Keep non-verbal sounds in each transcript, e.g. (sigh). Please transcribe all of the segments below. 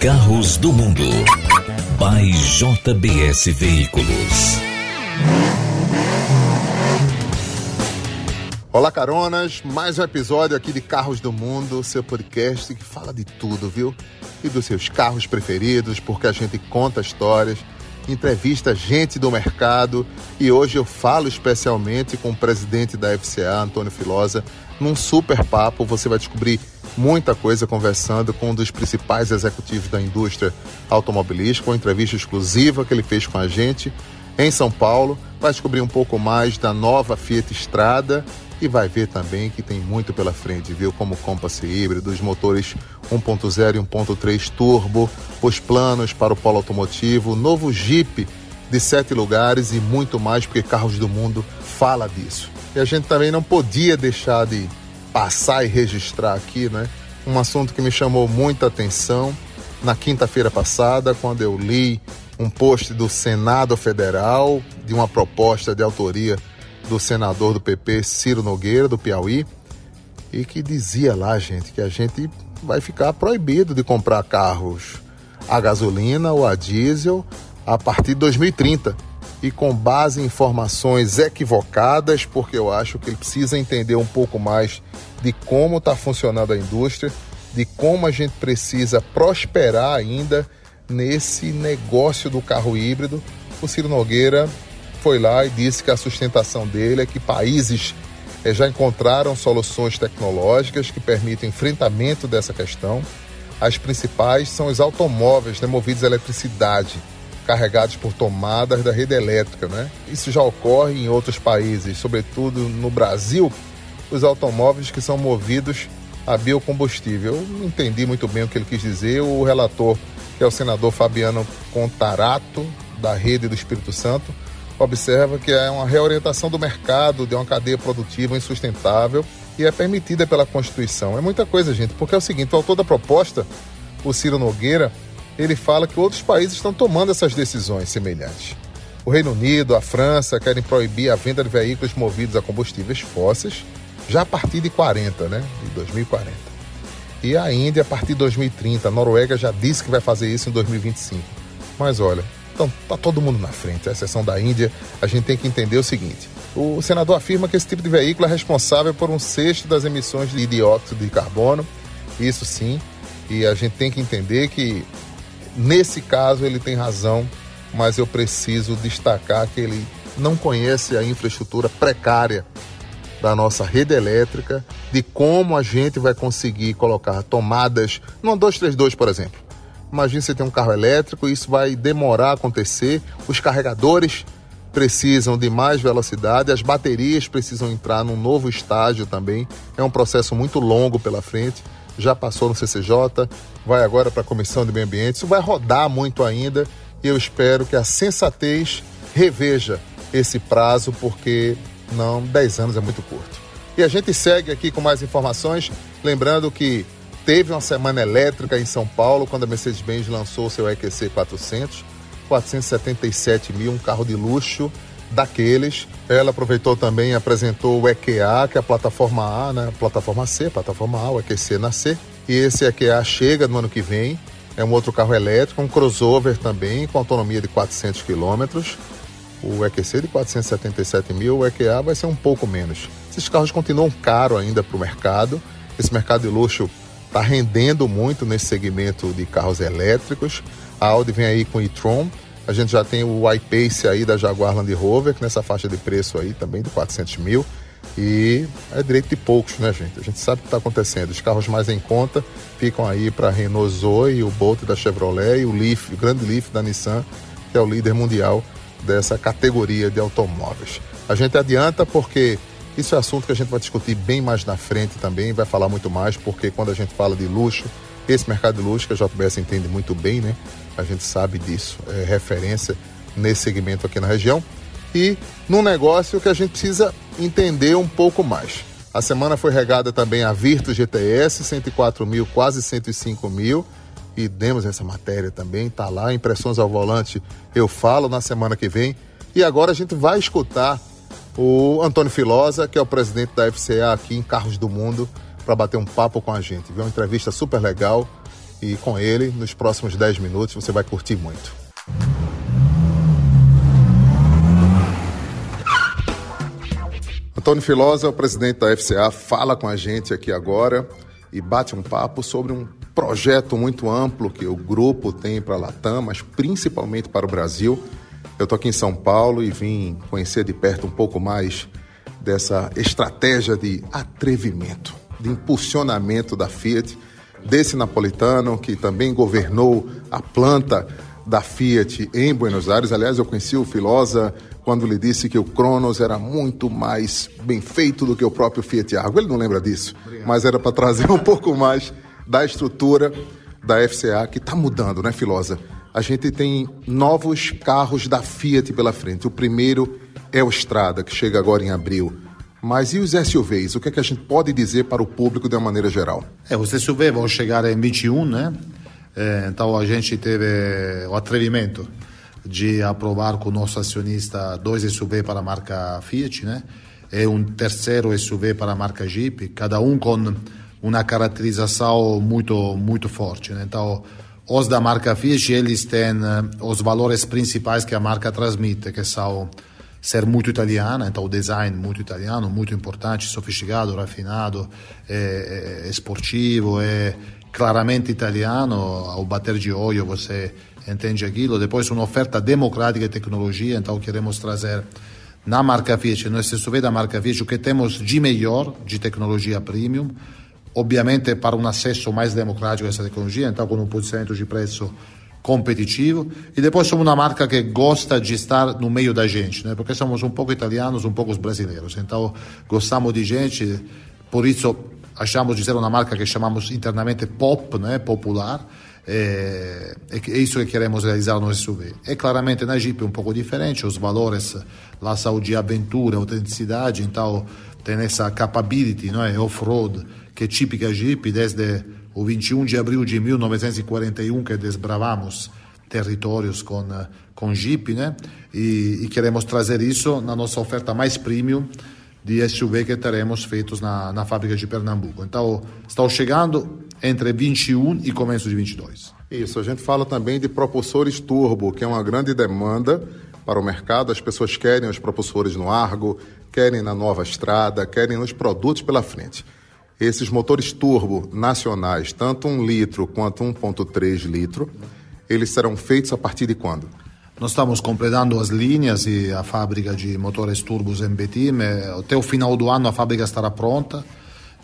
carros do mundo. By JBS Veículos. Olá, caronas! Mais um episódio aqui de Carros do Mundo, seu podcast que fala de tudo, viu? E dos seus carros preferidos, porque a gente conta histórias, entrevista gente do mercado e hoje eu falo especialmente com o presidente da FCA, Antônio Filosa, num super papo. Você vai descobrir muita coisa conversando com um dos principais executivos da indústria automobilística, uma entrevista exclusiva que ele fez com a gente em São Paulo. Vai descobrir um pouco mais da nova Fiat Strada e vai ver também que tem muito pela frente, viu? Como Compass híbrido, os motores 1.0 e 1.3 turbo, os planos para o polo automotivo, novo Jeep de sete lugares e muito mais, porque Carros do Mundo fala disso. E a gente também não podia deixar de passar e registrar aqui, né? Um assunto que me chamou muita atenção na quinta-feira passada, quando eu li um post do Senado Federal de uma proposta de autoria do senador do PP Ciro Nogueira, do Piauí, e que dizia lá, gente, que a gente vai ficar proibido de comprar carros a gasolina ou a diesel a partir de 2030. E com base em informações equivocadas, porque eu acho que ele precisa entender um pouco mais de como está funcionando a indústria, de como a gente precisa prosperar ainda nesse negócio do carro híbrido. O Ciro Nogueira foi lá e disse que a sustentação dele é que países eh, já encontraram soluções tecnológicas que permitem enfrentamento dessa questão. As principais são os automóveis né, movidos a eletricidade, carregados por tomadas da rede elétrica. Né? Isso já ocorre em outros países, sobretudo no Brasil, os automóveis que são movidos a biocombustível. Eu não entendi muito bem o que ele quis dizer. O relator, que é o senador Fabiano Contarato, da Rede do Espírito Santo, observa que é uma reorientação do mercado de uma cadeia produtiva insustentável e é permitida pela Constituição. É muita coisa, gente, porque é o seguinte, o autor da proposta, o Ciro Nogueira, ele fala que outros países estão tomando essas decisões semelhantes. O Reino Unido, a França querem proibir a venda de veículos movidos a combustíveis fósseis já a partir de 40, né? De 2040. E a Índia a partir de 2030. A Noruega já disse que vai fazer isso em 2025. Mas olha, então, tá todo mundo na frente, a exceção da Índia. A gente tem que entender o seguinte: o senador afirma que esse tipo de veículo é responsável por um sexto das emissões de dióxido de carbono. Isso sim, e a gente tem que entender que nesse caso ele tem razão, mas eu preciso destacar que ele não conhece a infraestrutura precária da nossa rede elétrica, de como a gente vai conseguir colocar tomadas no 232, por exemplo Imagina você ter um carro elétrico, isso vai demorar a acontecer. Os carregadores precisam de mais velocidade, as baterias precisam entrar num novo estágio também. É um processo muito longo pela frente. Já passou no CCJ, vai agora para a Comissão de Meio Ambiente. Isso vai rodar muito ainda e eu espero que a sensatez reveja esse prazo, porque não, 10 anos é muito curto. E a gente segue aqui com mais informações, lembrando que Teve uma semana elétrica em São Paulo quando a Mercedes-Benz lançou seu EQC 400, 477 mil, um carro de luxo daqueles. Ela aproveitou também e apresentou o EQA, que é a plataforma A, né? Plataforma C, plataforma A, o EQC na C. E esse EQA chega no ano que vem. É um outro carro elétrico, um crossover também, com autonomia de 400 quilômetros. O EQC de 477 mil, o EQA vai ser um pouco menos. Esses carros continuam caros ainda para o mercado. Esse mercado de luxo está rendendo muito nesse segmento de carros elétricos. A Audi vem aí com o e-tron. A gente já tem o iPace aí da Jaguar Land Rover, que nessa faixa de preço aí também de 400 mil. E é direito de poucos, né, gente? A gente sabe o que está acontecendo. Os carros mais em conta ficam aí para a Renault Zoe, o Bolt da Chevrolet e o Leaf, o grande Leaf da Nissan, que é o líder mundial dessa categoria de automóveis. A gente adianta porque isso é assunto que a gente vai discutir bem mais na frente também, vai falar muito mais, porque quando a gente fala de luxo, esse mercado de luxo que a JBS entende muito bem, né? A gente sabe disso, é referência nesse segmento aqui na região. E num negócio que a gente precisa entender um pouco mais. A semana foi regada também a Virtus GTS, 104 mil, quase 105 mil. E demos essa matéria também, tá lá, impressões ao volante, eu falo na semana que vem. E agora a gente vai escutar o Antônio Filosa, que é o presidente da FCA aqui em Carros do Mundo, para bater um papo com a gente. Viu uma entrevista super legal e com ele, nos próximos 10 minutos, você vai curtir muito. Antônio Filosa, o presidente da FCA, fala com a gente aqui agora e bate um papo sobre um projeto muito amplo que o grupo tem para a Latam, mas principalmente para o Brasil. Eu estou aqui em São Paulo e vim conhecer de perto um pouco mais dessa estratégia de atrevimento, de impulsionamento da Fiat, desse napolitano que também governou a planta da Fiat em Buenos Aires. Aliás, eu conheci o Filosa quando lhe disse que o Cronos era muito mais bem feito do que o próprio Fiat Argo. Ele não lembra disso, mas era para trazer um pouco mais da estrutura da FCA que está mudando, né, Filosa? A gente tem novos carros da Fiat pela frente. O primeiro é o Strada, que chega agora em abril. Mas e os SUVs? O que, é que a gente pode dizer para o público de uma maneira geral? É, os SUVs vão chegar em 21, né? É, então a gente teve o atrevimento de aprovar com o nosso acionista dois SUV para a marca Fiat, né? E um terceiro SUV para a marca Jeep, cada um com uma caracterização muito muito forte. Né? Então os da marca Fiat eles têm os valores principais que a marca transmite, que são ser muito italiana, então o design muito italiano, muito importante, sofisticado, raffinado, é, é, esportivo, é claramente italiano, ao bater de olho você entende aquilo. Depois uma oferta democrática de tecnologia, então queremos trazer na marca Fiat, no SUV da marca Fiat, o que temos de melhor de tecnologia premium, obviamente para um acesso mais democrático a essa tecnologia, então com um posicionamento de preço competitivo e depois somos uma marca que gosta de estar no meio da gente, né? porque somos um pouco italianos, um pouco brasileiros, então gostamos de gente, por isso achamos de ser uma marca que chamamos internamente pop, né? popular, é, é isso que queremos realizar no SUV. É claramente na Jeep um pouco diferente, os valores lá são de aventura, autenticidade, então tem essa capability, não é? off-road, que é típica Jeep desde o 21 de abril de 1941 que desbravamos territórios com com Jeep, né? E, e, queremos trazer isso na nossa oferta mais premium de SUV que teremos feitos na, na fábrica de Pernambuco. Então, estão chegando entre 21 e começo de 22. Isso, a gente fala também de propulsores turbo, que é uma grande demanda para o mercado. As pessoas querem os propulsores no Argo, querem na nova estrada, querem nos produtos pela frente. Esses motores turbo nacionais, tanto 1 litro quanto 1.3 litro, eles serão feitos a partir de quando? Nós estamos completando as linhas e a fábrica de motores turbos MBT. Até o final do ano a fábrica estará pronta,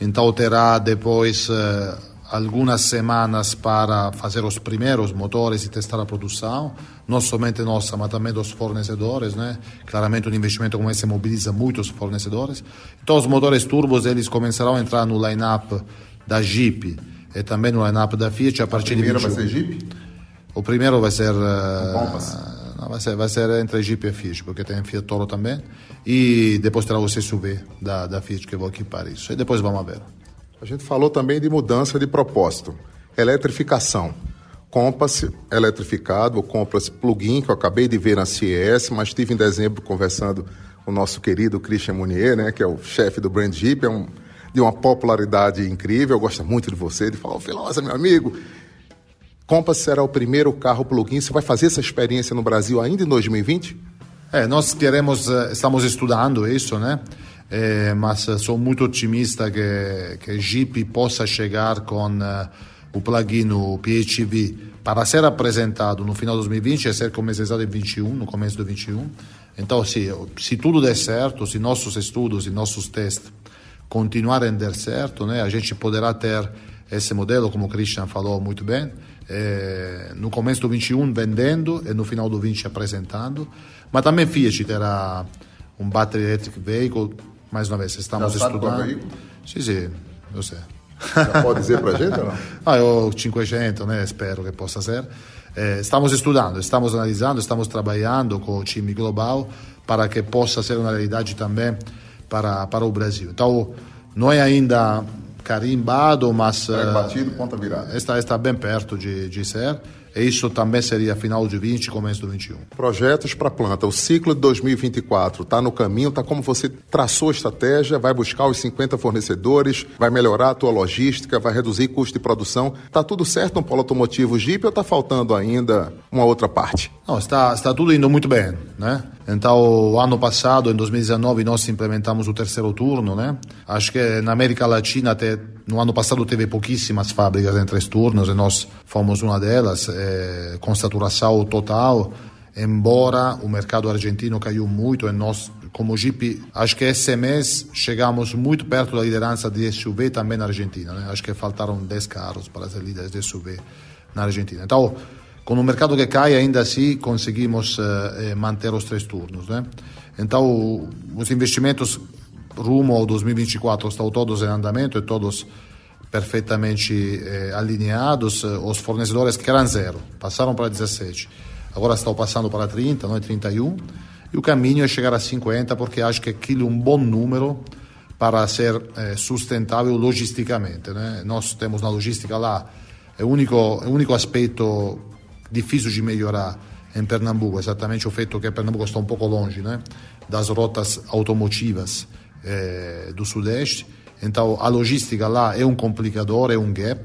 então terá depois eh, algumas semanas para fazer os primeiros motores e testar a produção, não somente nossa, mas também dos fornecedores, né? Claramente um investimento como esse mobiliza muitos fornecedores. Então os motores turbos eles começarão a entrar no line-up da Jeep e também no line-up da Fiat a partir de O primeiro vai ser Jeep? O primeiro vai ser... Uh, não, vai ser, vai ser entre Jeep e Fiat, porque tem Fiat Toro também. E depois terá o SUV da, da Fiat que vou equipar isso. E depois vamos ver. A gente falou também de mudança de propósito. Eletrificação. Compass eletrificado, o Compass plug-in, que eu acabei de ver na CES, mas estive em dezembro conversando com o nosso querido Christian Munier, né, que é o chefe do Brand Jeep, é um, de uma popularidade incrível, gosta muito de você, ele falou, Filosa, meu amigo, Compass será o primeiro carro plug-in, você vai fazer essa experiência no Brasil ainda em 2020? É, nós queremos, eh, estamos estudando isso, né? Eh, mas sou muito otimista que, que Jeep possa chegar com uh, o plugin o PHEV para ser apresentado no final de 2020 e ser comercializado em 21, no começo de 21. Então, se, se tudo der certo, se nossos estudos e nossos testes continuarem a dar certo, né, a gente poderá ter esse modelo, como o Christian falou muito bem, eh, no começo do 21 vendendo e no final do 20 apresentando. Mas também Fiat terá um battery electric vehicle mais uma vez, estamos Já estudando. Sim, sim, eu sei. Já pode dizer para a gente ou não? (laughs) Ah, eu 500, né? Espero que possa ser. Eh, estamos estudando, estamos analisando, estamos trabalhando com o time global para que possa ser uma realidade também para, para o Brasil. Então, não é ainda carimbado, mas... É batido, ponta virada. Está, está bem perto de, de ser. Isso também seria final de 20, começo do 21. Projetos para planta. O ciclo de 2024 está no caminho, está como você traçou a estratégia, vai buscar os 50 fornecedores, vai melhorar a tua logística, vai reduzir custo de produção. Está tudo certo no polo automotivo Jeep ou está faltando ainda uma outra parte? Não, está, está tudo indo muito bem, né? Então, ano passado, em 2019, nós implementamos o terceiro turno, né? Acho que na América Latina, até no ano passado, teve pouquíssimas fábricas em três turnos e nós fomos uma delas, eh, com saturação total. Embora o mercado argentino caiu muito e nós, como Jeep, acho que esse mês chegamos muito perto da liderança de SUV também na Argentina, né? Acho que faltaram 10 carros para ser líderes de SUV na Argentina. Então, com o mercado que cai, ainda assim conseguimos eh, manter os três turnos. Né? Então, os investimentos rumo ao 2024 estão todos em andamento e todos perfeitamente eh, alinhados. Os fornecedores que eram zero passaram para 17, agora estão passando para 30, não é 31. E o caminho é chegar a 50, porque acho que aquilo é um bom número para ser eh, sustentável logisticamente. Né? Nós temos na logística lá, é o único, é único aspecto difícil de melhorar em Pernambuco, exatamente o feito que Pernambuco está um pouco longe né, das rotas automotivas eh, do Sudeste. Então, a logística lá é um complicador, é um gap,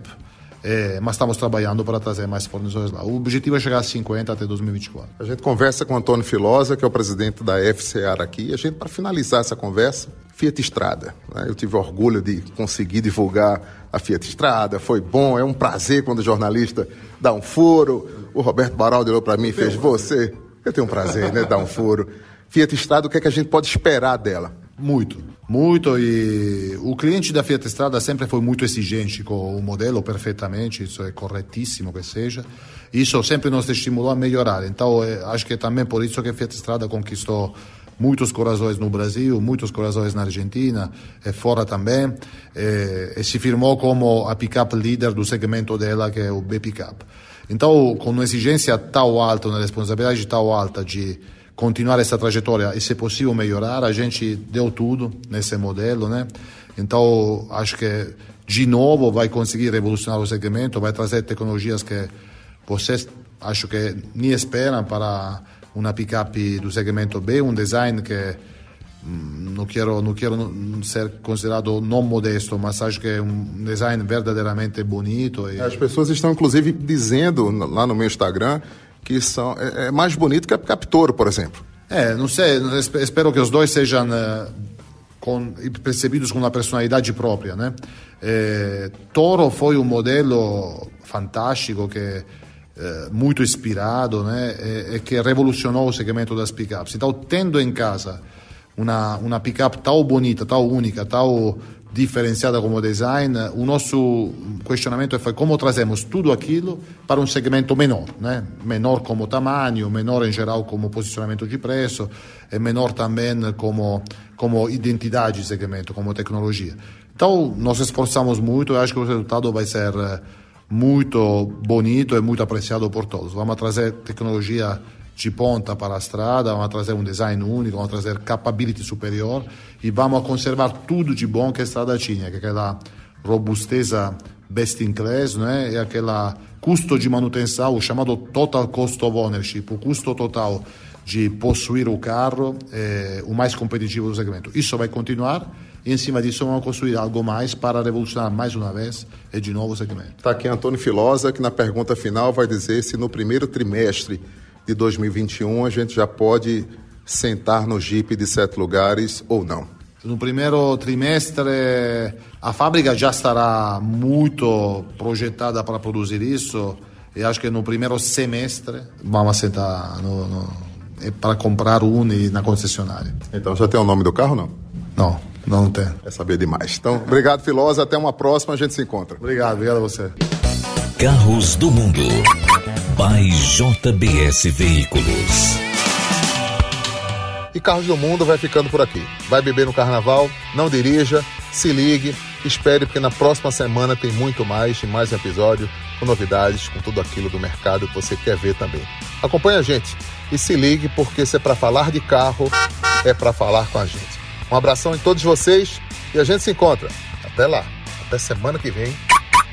eh, mas estamos trabalhando para trazer mais fornecedores lá. O objetivo é chegar a 50 até 2024. A gente conversa com o Antônio Filosa, que é o presidente da FCA aqui. A gente, para finalizar essa conversa, Fiat Estrada. Né? Eu tive orgulho de conseguir divulgar a Fiat Estrada, foi bom, é um prazer quando o jornalista dá um furo. O Roberto Baraldi olhou para mim e fez: Você, eu tenho um prazer, né? Dar um furo. Fiat Estrada, o que, é que a gente pode esperar dela? Muito, muito. E o cliente da Fiat Estrada sempre foi muito exigente com o modelo, perfeitamente, isso é corretíssimo que seja. Isso sempre nos estimulou a melhorar. Então, acho que também por isso que a Fiat Estrada conquistou muitos corações no Brasil, muitos corações na Argentina e fora também, e, e se firmou como a pick-up líder do segmento dela, que é o B-Pickup. Então, com uma exigência tão alta, uma responsabilidade tão alta de continuar essa trajetória e, se possível, melhorar, a gente deu tudo nesse modelo, né? Então, acho que de novo vai conseguir revolucionar o segmento, vai trazer tecnologias que vocês acho que nem esperam para uma picape do segmento B, um design que não quero, não quero ser considerado não modesto, mas acho que é um design verdadeiramente bonito. E... As pessoas estão, inclusive, dizendo lá no meu Instagram que são, é, é mais bonito que a picape Toro, por exemplo. É, não sei, espero que os dois sejam uh, com, percebidos com uma personalidade própria, né? É, Toro foi um modelo fantástico que eh, muito inspirado né, e, e, che rivoluzionò il segmento das pickups. Então, tendo em casa uma, uma pickup tão bonita, tão única, tão diferenciada como design, o nosso questionamento é como trazemos tudo aquilo para um segmento menor, né? menor como tamanho, menor em geral como posicionamento de preço e menor também como, como identidade de segmento, como tecnologia. Então, nós esforçamos muito e acho que o resultado vai ser muito bonito e muito apreciado por todos. Vamos trazer tecnologia de ponta para a estrada, vamos trazer um design único, vamos trazer capability superior e vamos conservar tudo de bom que a estrada tinha, que é aquela robusteza best in class, né? e aquela custo de manutenção, o chamado total cost of ownership, o custo total de possuir o carro é o mais competitivo do segmento. Isso vai continuar e em cima disso vamos construir algo mais para revolucionar mais uma vez e de novo o segmento. Está aqui Antônio Filosa, que na pergunta final vai dizer se no primeiro trimestre de 2021 a gente já pode sentar no Jeep de sete lugares ou não. No primeiro trimestre a fábrica já estará muito projetada para produzir isso e acho que no primeiro semestre vamos sentar no, no, para comprar um na concessionária. Então já tem o nome do carro não? Não. Não tem. É saber demais. Então, obrigado, Filosa. Até uma próxima, a gente se encontra. Obrigado, obrigado a você. Carros do Mundo. By JBS Veículos. E Carros do Mundo vai ficando por aqui. Vai beber no carnaval? Não dirija, se ligue, espere, porque na próxima semana tem muito mais e mais episódio com novidades, com tudo aquilo do mercado que você quer ver também. Acompanhe a gente e se ligue, porque se é para falar de carro, é para falar com a gente. Um abração em todos vocês e a gente se encontra. Até lá. Até semana que vem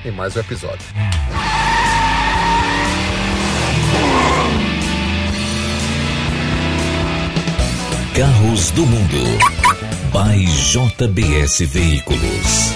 em mais um episódio. Carros do Mundo. By JBS Veículos.